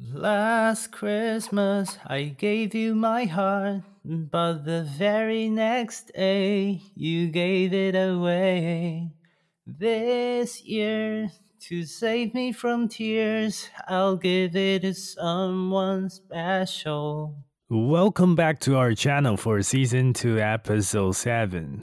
Last Christmas I gave you my heart, but the very next day you gave it away. This year, to save me from tears, I'll give it to someone special. Welcome back to our channel for season 2, episode 7.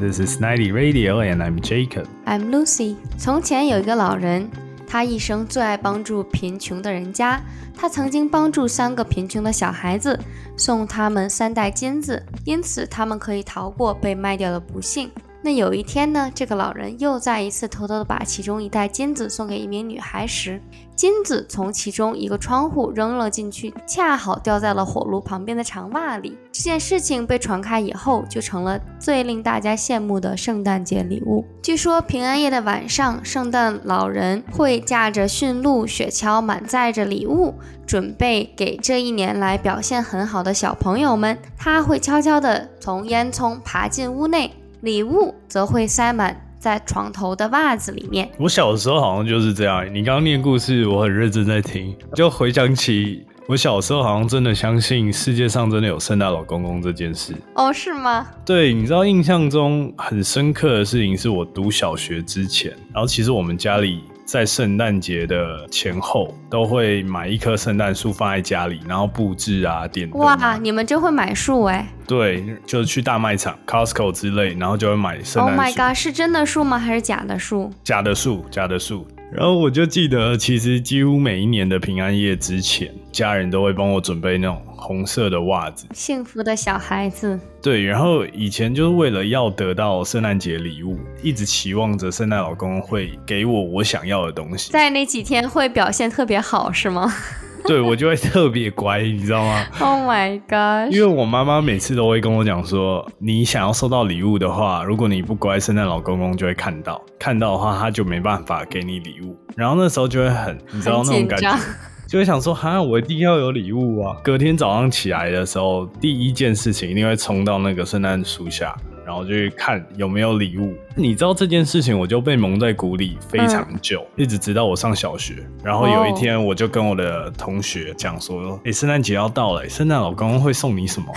This is Ninety Radio, and I'm Jacob. I'm Lucy。从前有一个老人，他一生最爱帮助贫穷的人家。他曾经帮助三个贫穷的小孩子，送他们三袋金子，因此他们可以逃过被卖掉的不幸。那有一天呢，这个老人又再一次偷偷的把其中一袋金子送给一名女孩时，金子从其中一个窗户扔了进去，恰好掉在了火炉旁边的长袜里。这件事情被传开以后，就成了最令大家羡慕的圣诞节礼物。据说平安夜的晚上，圣诞老人会驾着驯鹿雪橇，满载着礼物，准备给这一年来表现很好的小朋友们。他会悄悄地从烟囱爬进屋内。礼物则会塞满在床头的袜子里面。我小时候好像就是这样。你刚刚念故事，我很认真在听，就回想起我小时候好像真的相信世界上真的有圣诞老公公这件事。哦，是吗？对，你知道印象中很深刻的事情是我读小学之前，然后其实我们家里。在圣诞节的前后，都会买一棵圣诞树放在家里，然后布置啊，点哇，你们真会买树哎！对，就是去大卖场 Costco 之类，然后就会买圣诞树。Oh my god，是真的树吗？还是假的树？假的树，假的树。然后我就记得，其实几乎每一年的平安夜之前，家人都会帮我准备那种红色的袜子。幸福的小孩子。对，然后以前就是为了要得到圣诞节礼物，一直期望着圣诞老公会给我我想要的东西。在那几天会表现特别好，是吗？对我就会特别乖，你知道吗？Oh my god！因为我妈妈每次都会跟我讲说，你想要收到礼物的话，如果你不乖，圣诞老公公就会看到，看到的话他就没办法给你礼物。然后那时候就会很，你知道那种感觉，就会想说，哈，我一定要有礼物啊！隔天早上起来的时候，第一件事情一定会冲到那个圣诞树下。然后就去看有没有礼物。你知道这件事情，我就被蒙在鼓里非常久，一直直到我上小学。然后有一天，我就跟我的同学讲说：“哎，圣诞节要到了，圣诞老公公会送你什么？”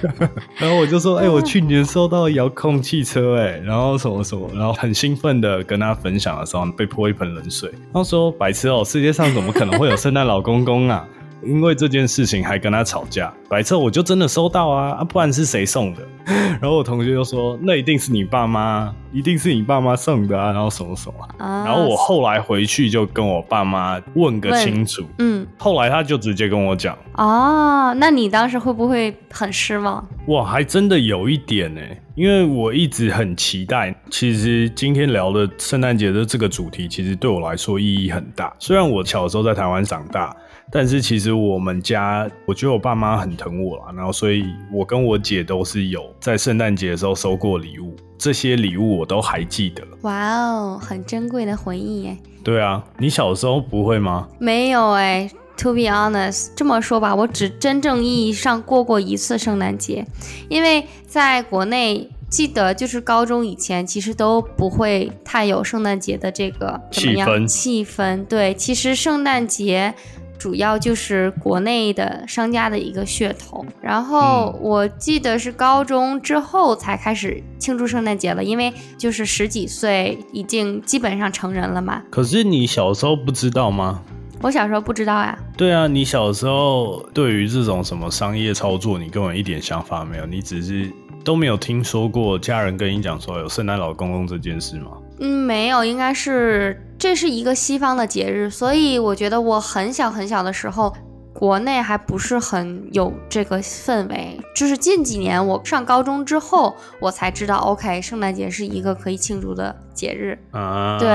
然后我就说：“哎，我去年收到遥控汽车，哎，然后什么什么，然后很兴奋的跟他分享的时候，被泼一盆冷水。他说：‘白痴哦，世界上怎么可能会有圣诞老公公啊？’”因为这件事情还跟他吵架，白测我就真的收到啊啊，不然是谁送的？然后我同学就说，那一定是你爸妈，一定是你爸妈送的啊，然后什么什么。然后我后来回去就跟我爸妈问个清楚，嗯，后来他就直接跟我讲，哦，那你当时会不会很失望？哇，还真的有一点呢，因为我一直很期待。其实今天聊的圣诞节的这个主题，其实对我来说意义很大。虽然我小时候在台湾长大。但是其实我们家，我觉得我爸妈很疼我啦，然后所以我跟我姐都是有在圣诞节的时候收过礼物，这些礼物我都还记得。哇哦，很珍贵的回忆耶。对啊，你小时候不会吗？没有哎，To be honest，这么说吧，我只真正意义上过过一次圣诞节，因为在国内，记得就是高中以前，其实都不会太有圣诞节的这个气氛。气氛对，其实圣诞节。主要就是国内的商家的一个噱头，然后我记得是高中之后才开始庆祝圣诞节了，因为就是十几岁已经基本上成人了嘛。可是你小时候不知道吗？我小时候不知道呀。对啊，你小时候对于这种什么商业操作，你根本一点想法没有，你只是都没有听说过家人跟你讲说有圣诞老公公这件事吗？嗯，没有，应该是这是一个西方的节日，所以我觉得我很小很小的时候，国内还不是很有这个氛围，就是近几年我上高中之后，我才知道，OK，圣诞节是一个可以庆祝的。节日啊，对，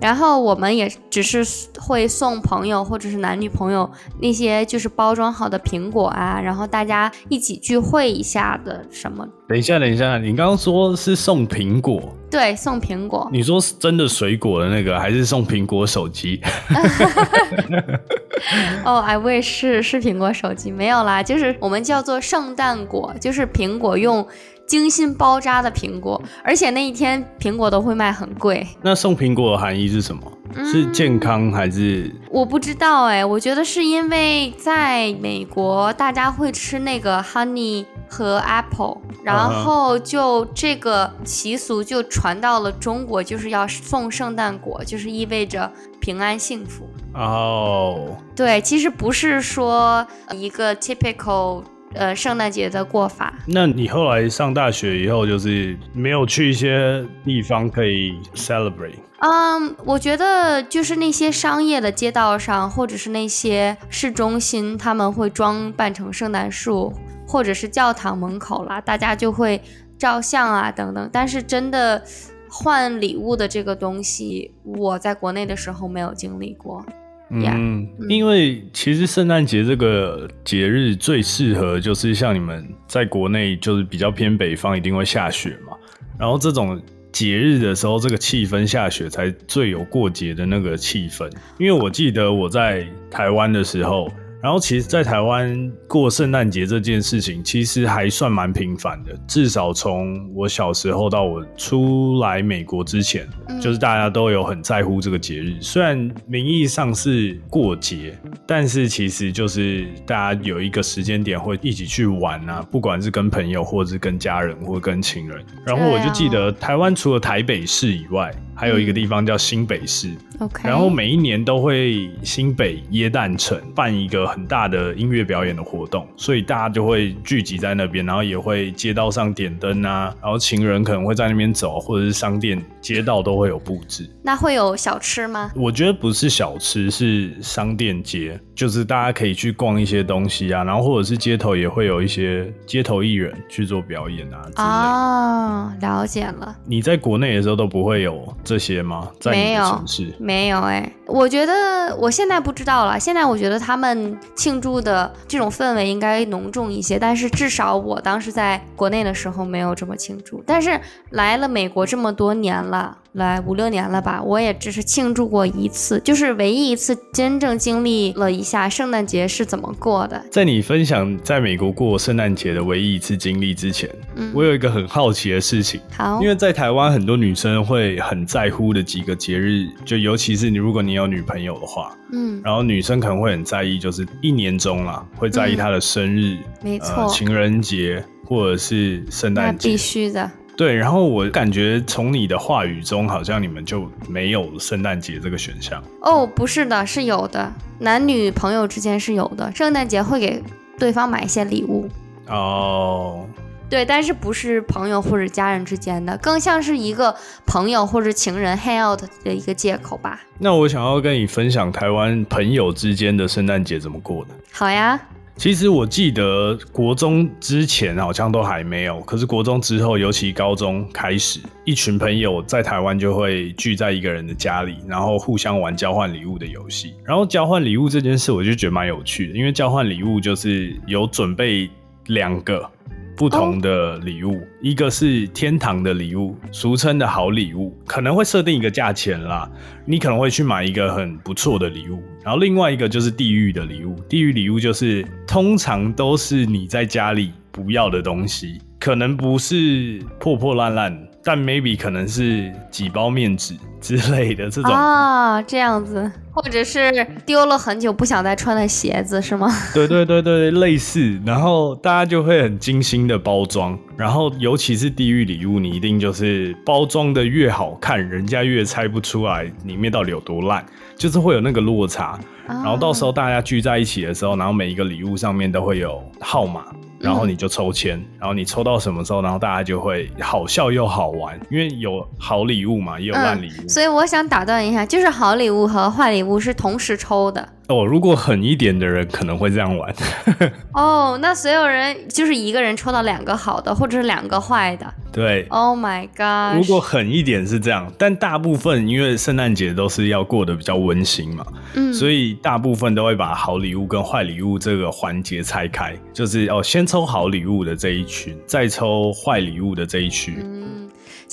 然后我们也只是会送朋友或者是男女朋友那些就是包装好的苹果啊，然后大家一起聚会一下的什么。等一下，等一下，你刚刚说是送苹果？对，送苹果。你说是真的水果的那个，还是送苹果手机？哦，I wish 是是苹果手机，没有啦，就是我们叫做圣诞果，就是苹果用。精心包扎的苹果，而且那一天苹果都会卖很贵。那送苹果的含义是什么？是健康还是？我不知道哎，我觉得是因为在美国大家会吃那个 honey 和 apple，然后就这个习俗就传到了中国，就是要送圣诞果，就是意味着平安幸福。哦，对，其实不是说一个 typical。呃，圣诞节的过法。那你后来上大学以后，就是没有去一些地方可以 celebrate？嗯，我觉得就是那些商业的街道上，或者是那些市中心，他们会装扮成圣诞树，或者是教堂门口啦，大家就会照相啊等等。但是真的换礼物的这个东西，我在国内的时候没有经历过。嗯，因为其实圣诞节这个节日最适合就是像你们在国内就是比较偏北方，一定会下雪嘛。然后这种节日的时候，这个气氛下雪才最有过节的那个气氛。因为我记得我在台湾的时候。然后其实，在台湾过圣诞节这件事情，其实还算蛮频繁的。至少从我小时候到我出来美国之前，就是大家都有很在乎这个节日。虽然名义上是过节，但是其实就是大家有一个时间点会一起去玩啊，不管是跟朋友，或者是跟家人，或者跟情人。然后我就记得，台湾除了台北市以外，还有一个地方叫新北市，OK，。然后每一年都会新北耶诞城办一个很大的音乐表演的活动，所以大家就会聚集在那边，然后也会街道上点灯啊，然后情人可能会在那边走，或者是商店街道都会有布置。那会有小吃吗？我觉得不是小吃，是商店街，就是大家可以去逛一些东西啊，然后或者是街头也会有一些街头艺人去做表演啊。哦，了解了。你在国内的时候都不会有这些吗？在没有城市？没有哎，我觉得我现在不知道了。现在我觉得他们庆祝的这种氛围应该浓重一些，但是至少我当时在国内的时候没有这么庆祝。但是来了美国这么多年了。来五六年了吧，我也只是庆祝过一次，就是唯一一次真正经历了一下圣诞节是怎么过的。在你分享在美国过圣诞节的唯一一次经历之前，嗯我有一个很好奇的事情。好，因为在台湾很多女生会很在乎的几个节日，就尤其是你如果你有女朋友的话，嗯，然后女生可能会很在意，就是一年中啦，会在意她的生日，没错，情人节或者是圣诞节，必须的。对，然后我感觉从你的话语中，好像你们就没有圣诞节这个选项哦。不是的，是有的，男女朋友之间是有的，圣诞节会给对方买一些礼物哦。对，但是不是朋友或者家人之间的，更像是一个朋友或者情人 hang out 的一个借口吧。那我想要跟你分享台湾朋友之间的圣诞节怎么过的。好呀。其实我记得国中之前好像都还没有，可是国中之后，尤其高中开始，一群朋友在台湾就会聚在一个人的家里，然后互相玩交换礼物的游戏。然后交换礼物这件事，我就觉得蛮有趣的，因为交换礼物就是有准备两个。不同的礼物，一个是天堂的礼物，俗称的好礼物，可能会设定一个价钱啦，你可能会去买一个很不错的礼物。然后另外一个就是地狱的礼物，地狱礼物就是通常都是你在家里不要的东西，可能不是破破烂烂。但 maybe 可能是几包面纸之类的这种啊，这样子，或者是丢了很久不想再穿的鞋子是吗？对对对对，类似，然后大家就会很精心的包装，然后尤其是地狱礼物，你一定就是包装的越好看，人家越猜不出来里面到底有多烂，就是会有那个落差，然后到时候大家聚在一起的时候，然后每一个礼物上面都会有号码。然后你就抽签，然后你抽到什么时候，然后大家就会好笑又好玩，因为有好礼物嘛，也有烂礼物。所以我想打断一下，就是好礼物和坏礼物是同时抽的。哦，如果狠一点的人可能会这样玩。哦，那所有人就是一个人抽到两个好的，或者是两个坏的。对。Oh my god！如果狠一点是这样，但大部分因为圣诞节都是要过得比较温馨嘛，嗯，所以大部分都会把好礼物跟坏礼物这个环节拆开，就是哦，先抽好礼物的这一群，再抽坏礼物的这一群。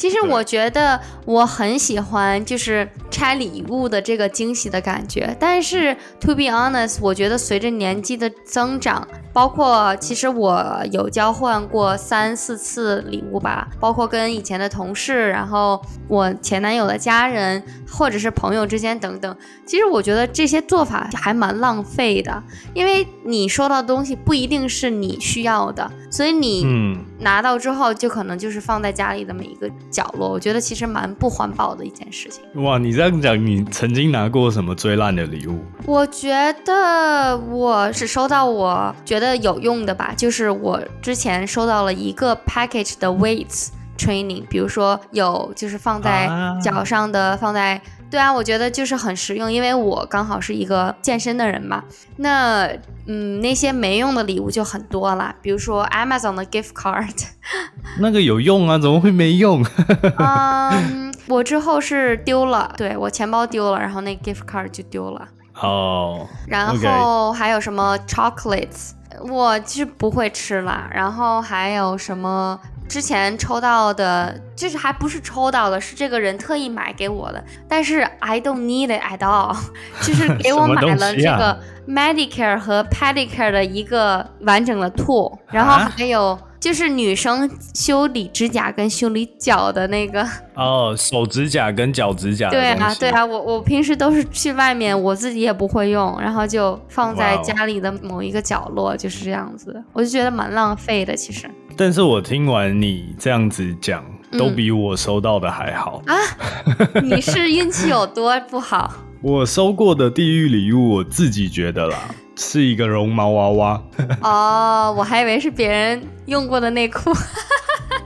其实我觉得我很喜欢就是拆礼物的这个惊喜的感觉，但是 to be honest，我觉得随着年纪的增长。包括其实我有交换过三四次礼物吧，包括跟以前的同事，然后我前男友的家人，或者是朋友之间等等。其实我觉得这些做法还蛮浪费的，因为你收到的东西不一定是你需要的，所以你拿到之后就可能就是放在家里的每一个角落。我觉得其实蛮不环保的一件事情。哇，你这样讲，你曾经拿过什么最烂的礼物？我觉得我只收到我觉得有用的吧，就是我之前收到了一个 package 的 weights training，比如说有就是放在脚上的，放在对啊，我觉得就是很实用，因为我刚好是一个健身的人嘛。那嗯，那些没用的礼物就很多了，比如说 Amazon 的 gift card，那个有用啊，怎么会没用？嗯，我之后是丢了，对我钱包丢了，然后那 gift card 就丢了。哦，然后还有什么 chocolates。我其实不会吃啦，然后还有什么之前抽到的，就是还不是抽到的，是这个人特意买给我的，但是 I don't need it at all，就是给我买了这个 Medicare 和 Pedicare 的一个完整的 tool，然后还有。就是女生修理指甲跟修理脚的那个哦，手指甲跟脚指甲。对啊，对啊，我我平时都是去外面，我自己也不会用，然后就放在家里的某一个角落，就是这样子，我就觉得蛮浪费的，其实。但是我听完你这样子讲，都比我收到的还好啊！你是运气有多不好？我收过的地狱礼物，我自己觉得啦。是一个绒毛娃娃 哦，我还以为是别人用过的内裤。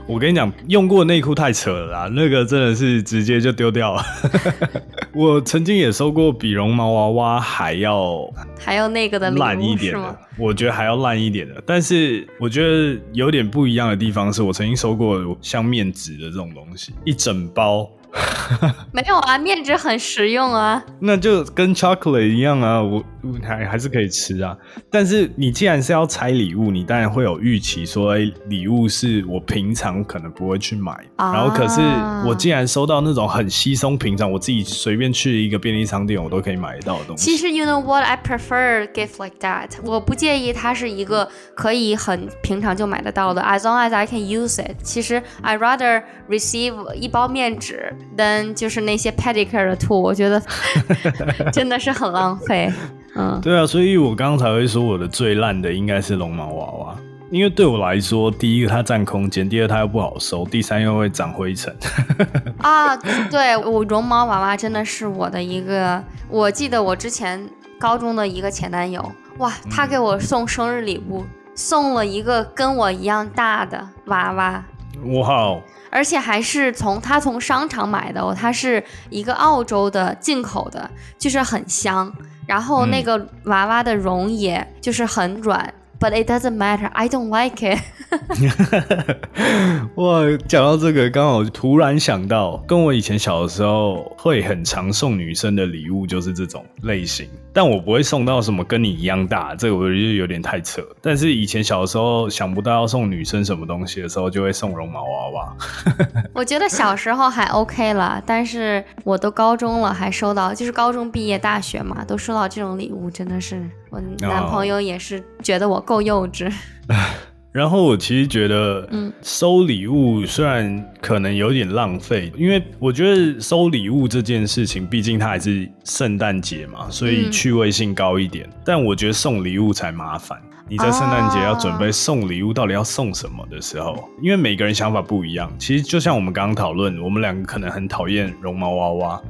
我跟你讲，用过内裤太扯了啦，那个真的是直接就丢掉了。我曾经也收过比绒毛娃娃还要还要那个的烂一点的，我觉得还要烂一点的。但是我觉得有点不一样的地方是，我曾经收过像面纸的这种东西，一整包。没有啊，面纸很实用啊。那就跟 chocolate 一样啊，我还还是可以吃啊。但是你既然是要拆礼物，你当然会有预期，说哎，礼物是我平常可能不会去买。然后可是我既然收到那种很稀松平常，我自己随便去一个便利商店我都可以买得到的东西。其实 you know what I prefer gift like that，我不介意它是一个可以很平常就买得到的，as long as I can use it。其实 I rather receive 一包面纸。than 就是那些 pedicure 的兔，我觉得 真的是很浪费。嗯，对啊，所以我刚刚才会说我的最烂的应该是绒毛娃娃，因为对我来说，第一个它占空间，第二它又不好收，第三又会长灰尘。啊，对我绒毛娃娃真的是我的一个，我记得我之前高中的一个前男友，哇，他给我送生日礼物，送了一个跟我一样大的娃娃。哇！而且还是从他从商场买的，哦它是一个澳洲的进口的，就是很香。然后那个娃娃的绒也就是很软。But it doesn't matter. I don't like it. 哇，讲到这个，刚好突然想到，跟我以前小的时候会很常送女生的礼物就是这种类型，但我不会送到什么跟你一样大，这个我觉得有点太扯。但是以前小的时候想不到要送女生什么东西的时候，就会送绒毛娃娃。我觉得小时候还 OK 了，但是我都高中了还收到，就是高中毕业大学嘛，都收到这种礼物，真的是我男朋友也是觉得我。够幼稚，然后我其实觉得，嗯，收礼物虽然可能有点浪费，因为我觉得收礼物这件事情，毕竟它还是圣诞节嘛，所以趣味性高一点。但我觉得送礼物才麻烦。你在圣诞节要准备送礼物，到底要送什么的时候，因为每个人想法不一样。其实就像我们刚刚讨论，我们两个可能很讨厌绒毛娃娃，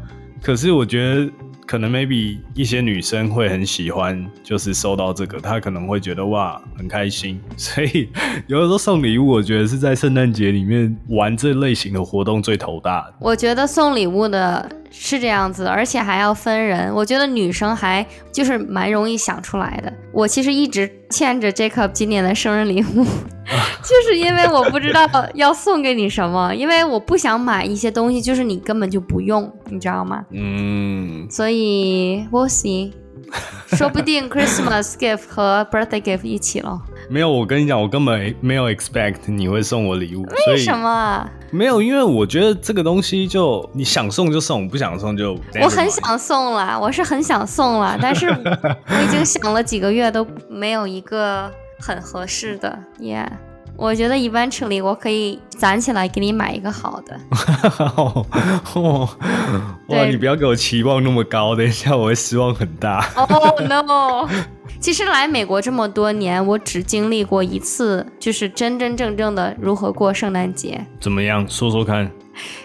可是我觉得。可能 maybe 一些女生会很喜欢，就是收到这个，她可能会觉得哇很开心，所以有的时候送礼物，我觉得是在圣诞节里面玩这类型的活动最头大。我觉得送礼物的。是这样子，而且还要分人。我觉得女生还就是蛮容易想出来的。我其实一直欠着 Jacob 今年的生日礼物，就是因为我不知道要送给你什么，因为我不想买一些东西，就是你根本就不用，你知道吗？嗯。所以，we'll see。说不定 Christmas gift 和 birthday gift 一起了。没有，我跟你讲，我根本没有 expect 你会送我礼物。为什么？没有，因为我觉得这个东西就你想送就送，不想送就。我很想送了，我是很想送了，但是我已经想了几个月都没有一个很合适的。Yeah。我觉得 eventually 我可以攒起来给你买一个好的。哇，你不要给我期望那么高，等一下我会失望很大。Oh no！其实来美国这么多年，我只经历过一次，就是真真正正的如何过圣诞节。怎么样？说说看。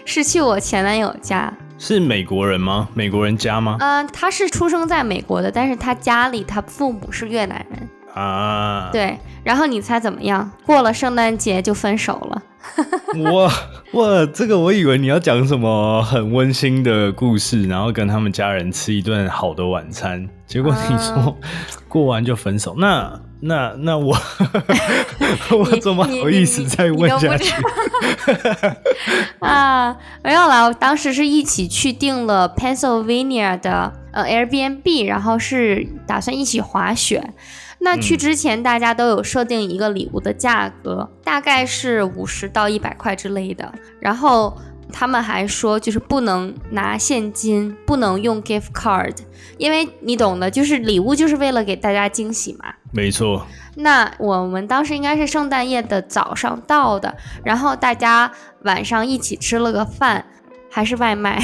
是去我前男友家。是美国人吗？美国人家吗？嗯，他是出生在美国的，但是他家里他父母是越南人。啊，对，然后你猜怎么样？过了圣诞节就分手了。哇哇，这个我以为你要讲什么很温馨的故事，然后跟他们家人吃一顿好的晚餐，结果你说过完就分手，那那那我 我怎么好意思再问下去？啊，没有啦，当时是一起去订了 Pennsylvania 的呃 Airbnb，然后是打算一起滑雪。那去之前，大家都有设定一个礼物的价格，大概是五十到一百块之类的。然后他们还说，就是不能拿现金，不能用 gift card，因为你懂的，就是礼物就是为了给大家惊喜嘛。没错。那我们当时应该是圣诞夜的早上到的，然后大家晚上一起吃了个饭，还是外卖，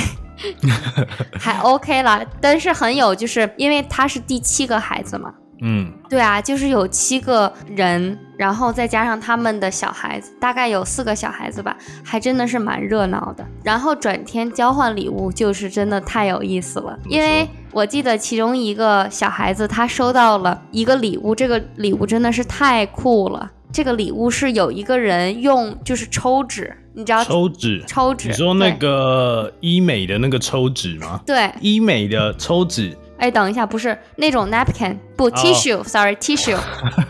还 OK 了。但是很有，就是因为他是第七个孩子嘛。嗯，对啊，就是有七个人，然后再加上他们的小孩子，大概有四个小孩子吧，还真的是蛮热闹的。然后转天交换礼物，就是真的太有意思了，因为我记得其中一个小孩子他收到了一个礼物，这个礼物真的是太酷了。这个礼物是有一个人用就是抽纸，你知道抽纸，抽纸，你说那个医美的那个抽纸吗？对，医美的抽纸。哎，等一下，不是那种 napkin，不 tissue，sorry tissue。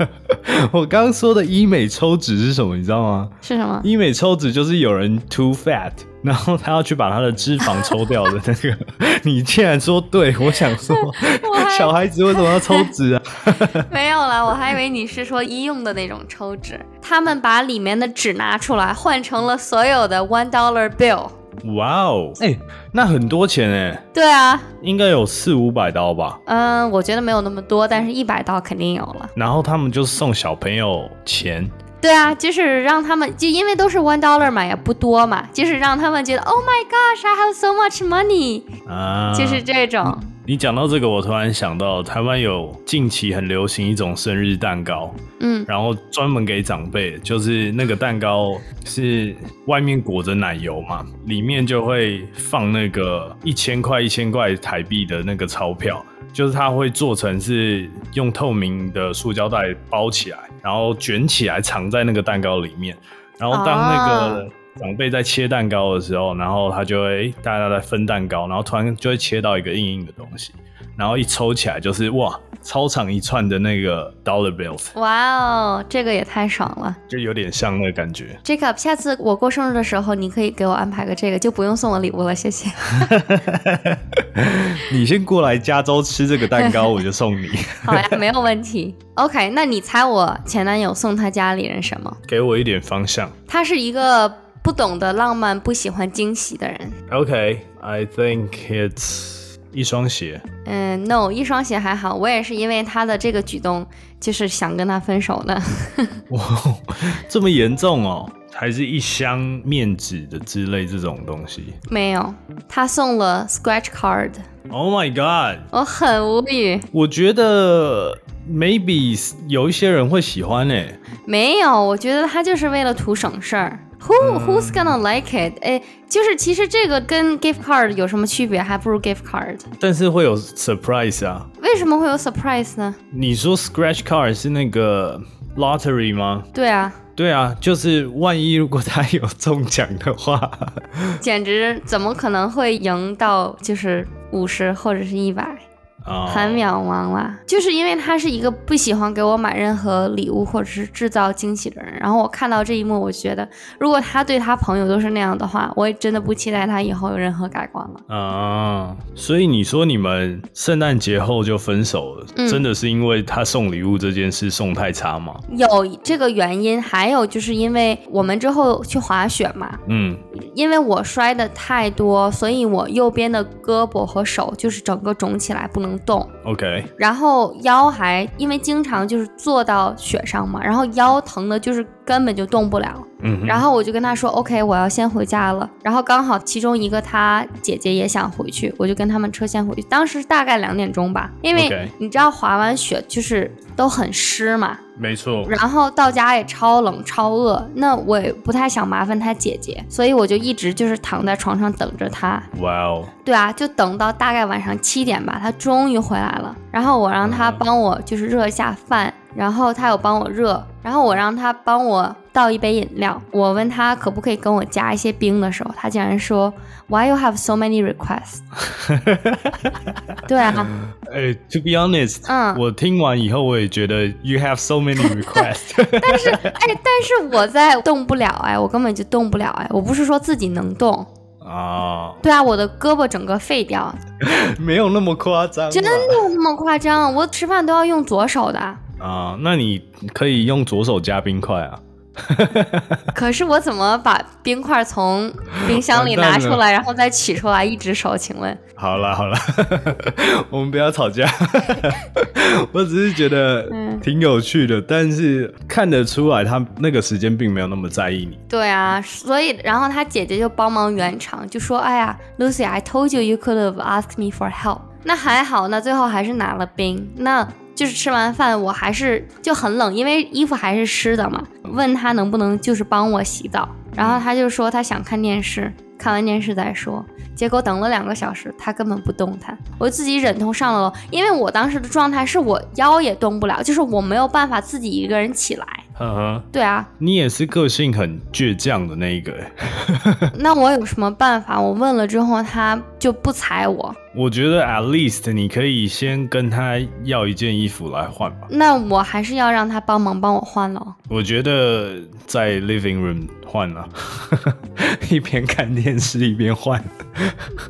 我刚刚说的医美抽脂是什么？你知道吗？是什么？医美抽脂就是有人 too fat，然后他要去把他的脂肪抽掉的那个。你竟然说对，我想说，小孩子为什么要抽脂啊？没有了，我还以为你是说医用的那种抽脂。他们把里面的纸拿出来，换成了所有的 one dollar bill。哇哦，哎，那很多钱哎。对啊，应该有四五百刀吧。嗯，我觉得没有那么多，但是一百刀肯定有了。然后他们就送小朋友钱。对啊，就是让他们，就因为都是 one dollar 嘛，也不多嘛，就是让他们觉得，Oh my gosh, I have so much money，啊，就是这种。你讲到这个，我突然想到，台湾有近期很流行一种生日蛋糕，嗯，然后专门给长辈，就是那个蛋糕是外面裹着奶油嘛，里面就会放那个一千块一千块台币的那个钞票，就是它会做成是用透明的塑胶袋包起来，然后卷起来藏在那个蛋糕里面，然后当那个。长辈在切蛋糕的时候，然后他就会大家在分蛋糕，然后突然就会切到一个硬硬的东西，然后一抽起来就是哇，超长一串的那个 dollar bills。哇哦，这个也太爽了，就有点像那个感觉。Jacob，下次我过生日的时候，你可以给我安排个这个，就不用送我礼物了，谢谢。你先过来加州吃这个蛋糕，我就送你。好呀，没有问题。OK，那你猜我前男友送他家里人什么？给我一点方向。他是一个。不懂得浪漫、不喜欢惊喜的人。OK，I think it's 一双鞋。嗯，No，一双鞋还好。我也是因为他的这个举动，就是想跟他分手的。哇，这么严重哦？还是一箱面纸的之类这种东西？没有，他送了 scratch card。Oh my god！我很无语。我觉得 maybe 有一些人会喜欢诶。没有，我觉得他就是为了图省事儿。Who who's gonna like it？哎，就是其实这个跟 gift card 有什么区别？还不如 gift card。但是会有 surprise 啊？为什么会有 surprise 呢？你说 scratch card 是那个 lottery 吗？对啊，对啊，就是万一如果他有中奖的话，简直怎么可能会赢到就是五十或者是一百？很渺茫啦。就是因为他是一个不喜欢给我买任何礼物或者是制造惊喜的人，然后我看到这一幕，我觉得如果他对他朋友都是那样的话，我也真的不期待他以后有任何改观了。啊，所以你说你们圣诞节后就分手了，真的是因为他送礼物这件事送太差吗？有这个原因，还有就是因为我们之后去滑雪嘛，嗯，因为我摔的太多，所以我右边的胳膊和手就是整个肿起来不能动。OK，然后腰还因为经常就是坐到雪上嘛，然后腰疼的就是根本就动不了。嗯，然后我就跟他说，OK，我要先回家了。然后刚好其中一个他姐姐也想回去，我就跟他们车先回去。当时大概两点钟吧，因为你知道滑完雪就是都很湿嘛。没错。然后到家也超冷超饿，那我也不太想麻烦他姐姐，所以我就一直就是躺在床上等着他。哇哦。对啊，就等到大概晚上七点吧，他终于回来了。然后我让他帮我就是热一下饭。然后他有帮我热，然后我让他帮我倒一杯饮料。我问他可不可以跟我加一些冰的时候，他竟然说 Why you have so many requests？对啊，哎，To be honest，嗯，我听完以后我也觉得 You have so many requests。但是，哎，但是我在动不了，哎，我根本就动不了，哎，我不是说自己能动啊。对啊，我的胳膊整个废掉。没有那么夸张，真的那么夸张？我吃饭都要用左手的。啊，那你可以用左手加冰块啊。可是我怎么把冰块从冰箱里拿出来，然后再取出来一只手？请问？好了好了，我们不要吵架。我只是觉得挺有趣的，但是看得出来他那个时间并没有那么在意你。对啊，所以然后他姐姐就帮忙圆场，就说：“哎呀，Lucy，I told you you could have asked me for help。”那还好，那最后还是拿了冰。那。就是吃完饭，我还是就很冷，因为衣服还是湿的嘛。问他能不能就是帮我洗澡，然后他就说他想看电视，看完电视再说。结果等了两个小时，他根本不动弹，我自己忍痛上了楼，因为我当时的状态是我腰也动不了，就是我没有办法自己一个人起来。嗯哼，对啊，你也是个性很倔强的那一个。那我有什么办法？我问了之后，他就不睬我。我觉得 at least 你可以先跟他要一件衣服来换吧。那我还是要让他帮忙帮我换了。我觉得在 living room 换了，一边看电视一边换。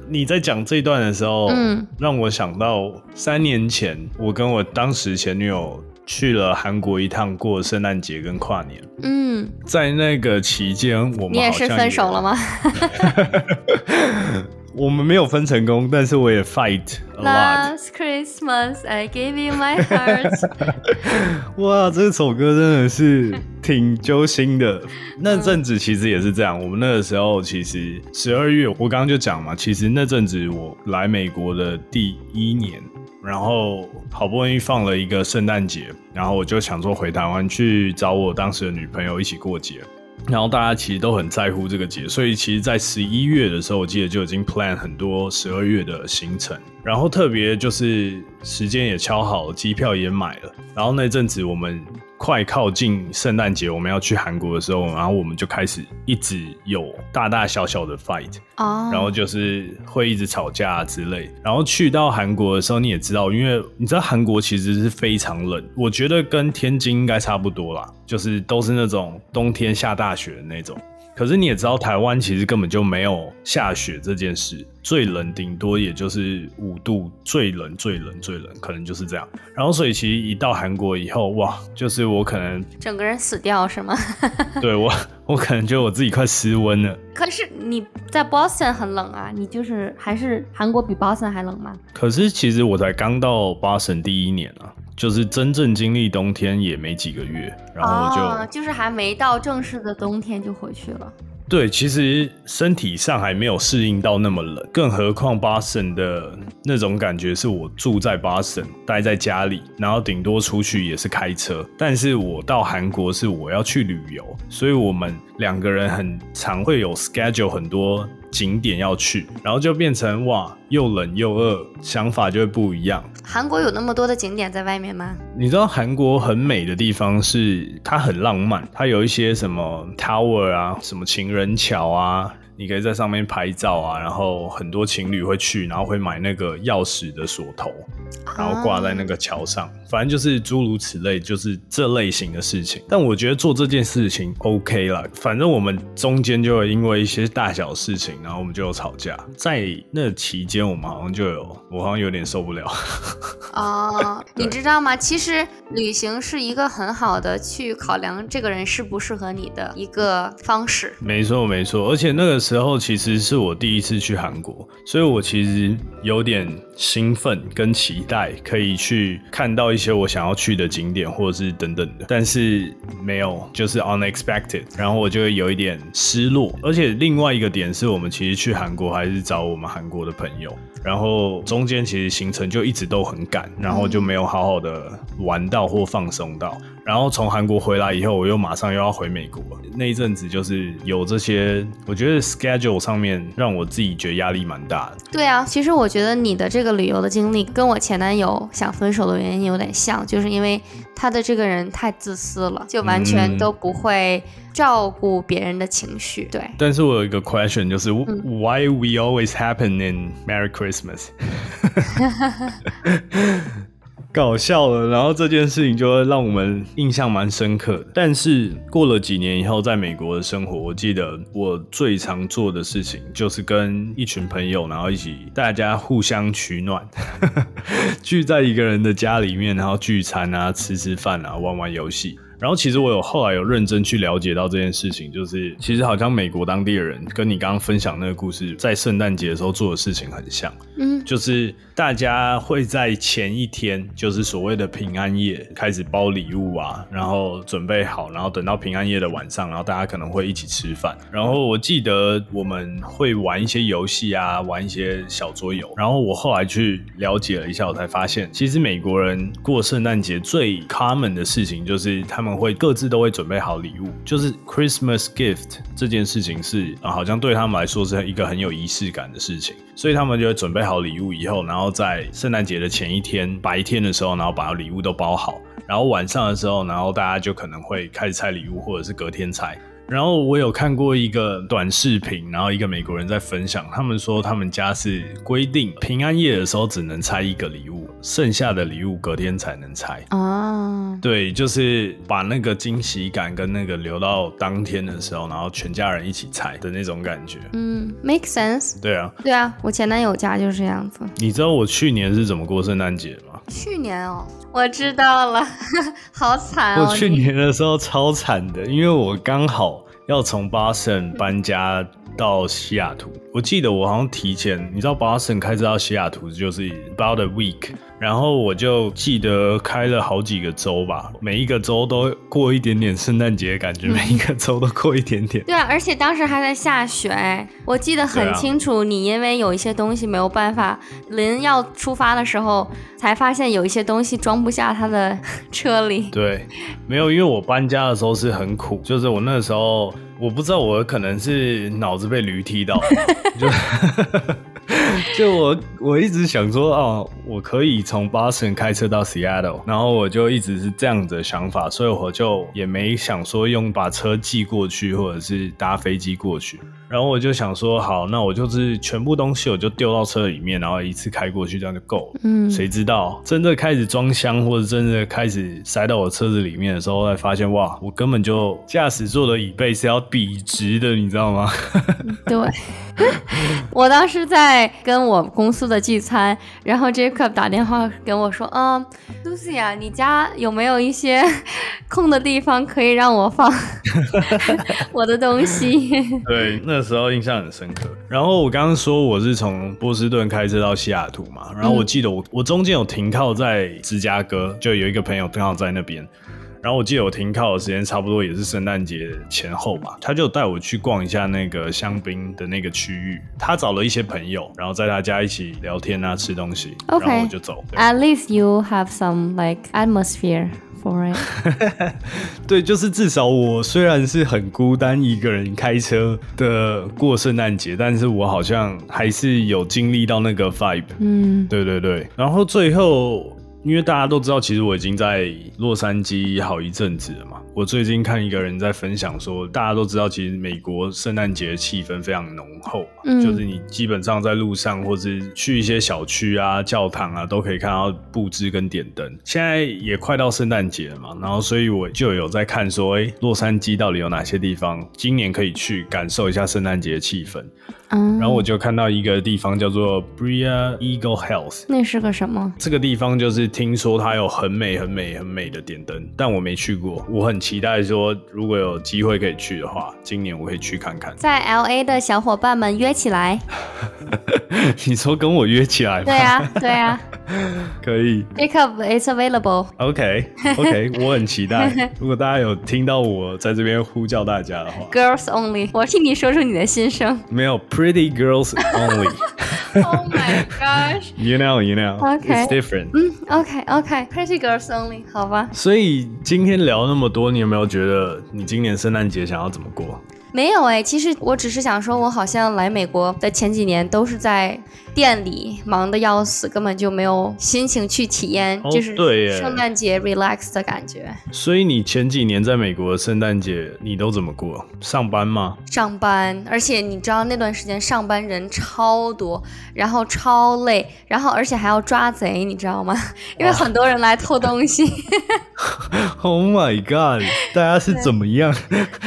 你在讲这段的时候，嗯，让我想到三年前我跟我当时前女友。去了韩国一趟过圣诞节跟跨年，嗯，在那个期间，我们你也是分手了吗？我们没有分成功，但是我也 fight a lot。Last Christmas I gave you my heart。哇，这首歌真的是挺揪心的。那阵子其实也是这样，我们那个时候其实十二月，我刚刚就讲嘛，其实那阵子我来美国的第一年。然后好不容易放了一个圣诞节，然后我就想说回台湾去找我当时的女朋友一起过节。然后大家其实都很在乎这个节，所以其实，在十一月的时候，我记得就已经 plan 很多十二月的行程。然后特别就是时间也敲好，机票也买了。然后那阵子我们。快靠近圣诞节，我们要去韩国的时候，然后我们就开始一直有大大小小的 fight，哦，然后就是会一直吵架之类。然后去到韩国的时候，你也知道，因为你知道韩国其实是非常冷，我觉得跟天津应该差不多啦，就是都是那种冬天下大雪的那种。可是你也知道，台湾其实根本就没有下雪这件事，最冷顶多也就是五度，最冷最冷最冷，可能就是这样。然后所以其实一到韩国以后，哇，就是我可能整个人死掉是吗？对我，我可能觉得我自己快失温了。可是你在 Boston 很冷啊，你就是还是韩国比 Boston 还冷吗？可是其实我才刚到 Boston 第一年啊。就是真正经历冬天也没几个月，然后就就是还没到正式的冬天就回去了。对，其实身体上还没有适应到那么冷，更何况巴神的那种感觉是我住在巴神，待在家里，然后顶多出去也是开车。但是我到韩国是我要去旅游，所以我们两个人很常会有 schedule 很多。景点要去，然后就变成哇，又冷又饿，想法就会不一样。韩国有那么多的景点在外面吗？你知道韩国很美的地方是它很浪漫，它有一些什么 tower 啊，什么情人桥啊，你可以在上面拍照啊，然后很多情侣会去，然后会买那个钥匙的锁头，然后挂在那个桥上，反正就是诸如此类，就是这类型的事情。但我觉得做这件事情 OK 了，反正我们中间就会因为一些大小事情，然后我们就有吵架。在那期间，我们好像就有，我好像有点受不了。哦，你知道吗？其实旅行是一个很好的去考量这个人适不适合你的一个方式。没错，没错。而且那个时候其实是我第一次去韩国，所以我其实有点兴奋跟期待，可以去看到一些我想要去的景点或者是等等的。但是没有，就是 unexpected，然后我就会有一点失落。而且另外一个点是我们其实去韩国还是找我们韩国的朋友。然后中间其实行程就一直都很赶，然后就没有好好的玩到或放松到。然后从韩国回来以后，我又马上又要回美国。那一阵子就是有这些，我觉得 schedule 上面让我自己觉得压力蛮大的。对啊，其实我觉得你的这个旅游的经历跟我前男友想分手的原因有点像，就是因为他的这个人太自私了，就完全都不会照顾别人的情绪。对。但是我有一个 question，就是 Why we always happen in Merry Christmas？搞笑了，然后这件事情就会让我们印象蛮深刻。但是过了几年以后，在美国的生活，我记得我最常做的事情就是跟一群朋友，然后一起大家互相取暖，聚在一个人的家里面，然后聚餐啊，吃吃饭啊，玩玩游戏。然后其实我有后来有认真去了解到这件事情，就是其实好像美国当地的人跟你刚刚分享那个故事，在圣诞节的时候做的事情很像，嗯，就是大家会在前一天，就是所谓的平安夜开始包礼物啊，然后准备好，然后等到平安夜的晚上，然后大家可能会一起吃饭。然后我记得我们会玩一些游戏啊，玩一些小桌游。然后我后来去了解了一下，我才发现，其实美国人过圣诞节最 common 的事情就是他们。会各自都会准备好礼物，就是 Christmas gift 这件事情是，好像对他们来说是一个很有仪式感的事情，所以他们就会准备好礼物以后，然后在圣诞节的前一天白天的时候，然后把礼物都包好，然后晚上的时候，然后大家就可能会开始拆礼物，或者是隔天拆。然后我有看过一个短视频，然后一个美国人在分享，他们说他们家是规定平安夜的时候只能拆一个礼物，剩下的礼物隔天才能拆。哦，对，就是把那个惊喜感跟那个留到当天的时候，然后全家人一起拆的那种感觉。嗯，make sense。对啊，对啊，我前男友家就是这样子。你知道我去年是怎么过圣诞节吗？去年哦，我知道了，好惨哦。我去年的时候超惨的，因为我刚好。要从巴省搬家到西雅图，我记得我好像提前，你知道巴省开车到西雅图就是 about a week。然后我就记得开了好几个州吧，每一个州都过一点点圣诞节的感觉，每一个州都过一点点。对啊，而且当时还在下雪，我记得很清楚。你因为有一些东西没有办法，临要出发的时候才发现有一些东西装不下他的 车里。对，没有，因为我搬家的时候是很苦，就是我那时候我不知道我可能是脑子被驴踢到，就。就我我一直想说哦，我可以从 Boston 开车到 Seattle，然后我就一直是这样子的想法，所以我就也没想说用把车寄过去，或者是搭飞机过去。然后我就想说，好，那我就是全部东西我就丢到车里面，然后一次开过去，这样就够了。嗯，谁知道真的开始装箱或者真的开始塞到我车子里面的时候，才发现哇，我根本就驾驶座的椅背是要笔直的，你知道吗？对，我当时在跟我公司的聚餐，然后 Jacob 打电话跟我说，嗯，Lucy 啊，你家有没有一些空的地方可以让我放 我的东西？对，那。那时候印象很深刻。然后我刚刚说我是从波士顿开车到西雅图嘛，然后我记得我我中间有停靠在芝加哥，就有一个朋友刚好在那边。然后我记得我停靠的时间差不多也是圣诞节前后吧，他就带我去逛一下那个香槟的那个区域。他找了一些朋友，然后在他家一起聊天啊，吃东西。然后我就走。At least you have some like atmosphere. For it，对，就是至少我虽然是很孤单一个人开车的过圣诞节，但是我好像还是有经历到那个 vibe。嗯，对对对。然后最后因为大家都知道，其实我已经在洛杉矶好一阵子了嘛。我最近看一个人在分享说，大家都知道，其实美国圣诞节气氛非常浓厚，嗯，就是你基本上在路上或是去一些小区啊、教堂啊，都可以看到布置跟点灯。现在也快到圣诞节了嘛，然后所以我就有在看说，哎，洛杉矶到底有哪些地方今年可以去感受一下圣诞节气氛。然后我就看到一个地方叫做 Bria Eagle Health，那是个什么？这个地方就是听说它有很美、很美、很美的点灯，但我没去过。我很期待说，如果有机会可以去的话，今年我可以去看看。在 LA 的小伙伴们约起来。你说跟我约起来？对啊，对啊，可以。Pick up, it's available. OK, OK，我很期待。如果大家有听到我在这边呼叫大家的话，Girls only，我替你说出你的心声。没有。Pretty girls only. oh my gosh. You know, you know. Okay. It's different. 嗯，OK, OK. Pretty girls only. 好吧。所以今天聊那么多，你有没有觉得你今年圣诞节想要怎么过？ 没有哎，其实我只是想说，我好像来美国的前几年都是在店里忙的要死，根本就没有心情去体验，就是圣诞节 relax 的感觉。所以你前几年在美国的圣诞节你都怎么过？上班吗？上班，而且你知道那段时间上班人超多，然后超累，然后而且还要抓贼，你知道吗？因为很多人来偷东西。Oh my god！大家是怎么样？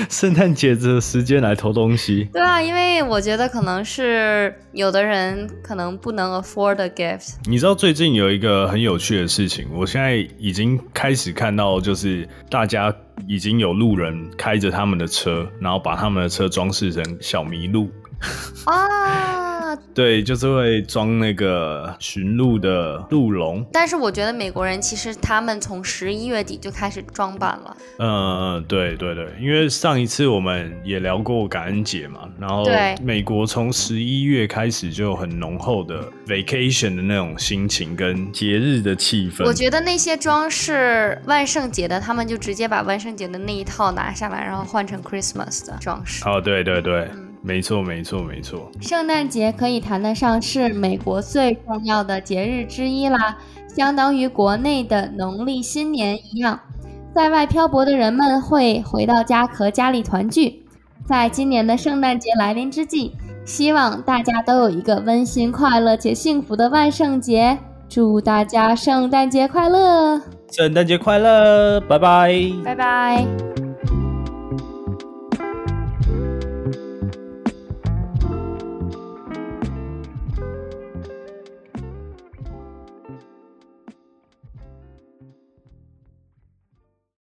圣诞节这。时间来偷东西，对啊，因为我觉得可能是有的人可能不能 afford a gift。你知道最近有一个很有趣的事情，我现在已经开始看到，就是大家已经有路人开着他们的车，然后把他们的车装饰成小麋鹿。啊。对，就是会装那个驯鹿的鹿笼。但是我觉得美国人其实他们从十一月底就开始装扮了。嗯，对对对，因为上一次我们也聊过感恩节嘛，然后美国从十一月开始就很浓厚的 vacation 的那种心情跟节日的气氛。我觉得那些装饰万圣节的，他们就直接把万圣节的那一套拿下来，然后换成 Christmas 的装饰。哦，对对对。没错，没错，没错。圣诞节可以谈得上是美国最重要的节日之一啦，相当于国内的农历新年一样。在外漂泊的人们会回到家和家里团聚。在今年的圣诞节来临之际，希望大家都有一个温馨、快乐且幸福的万圣节。祝大家圣诞节快乐！圣诞节快乐！拜拜！拜拜！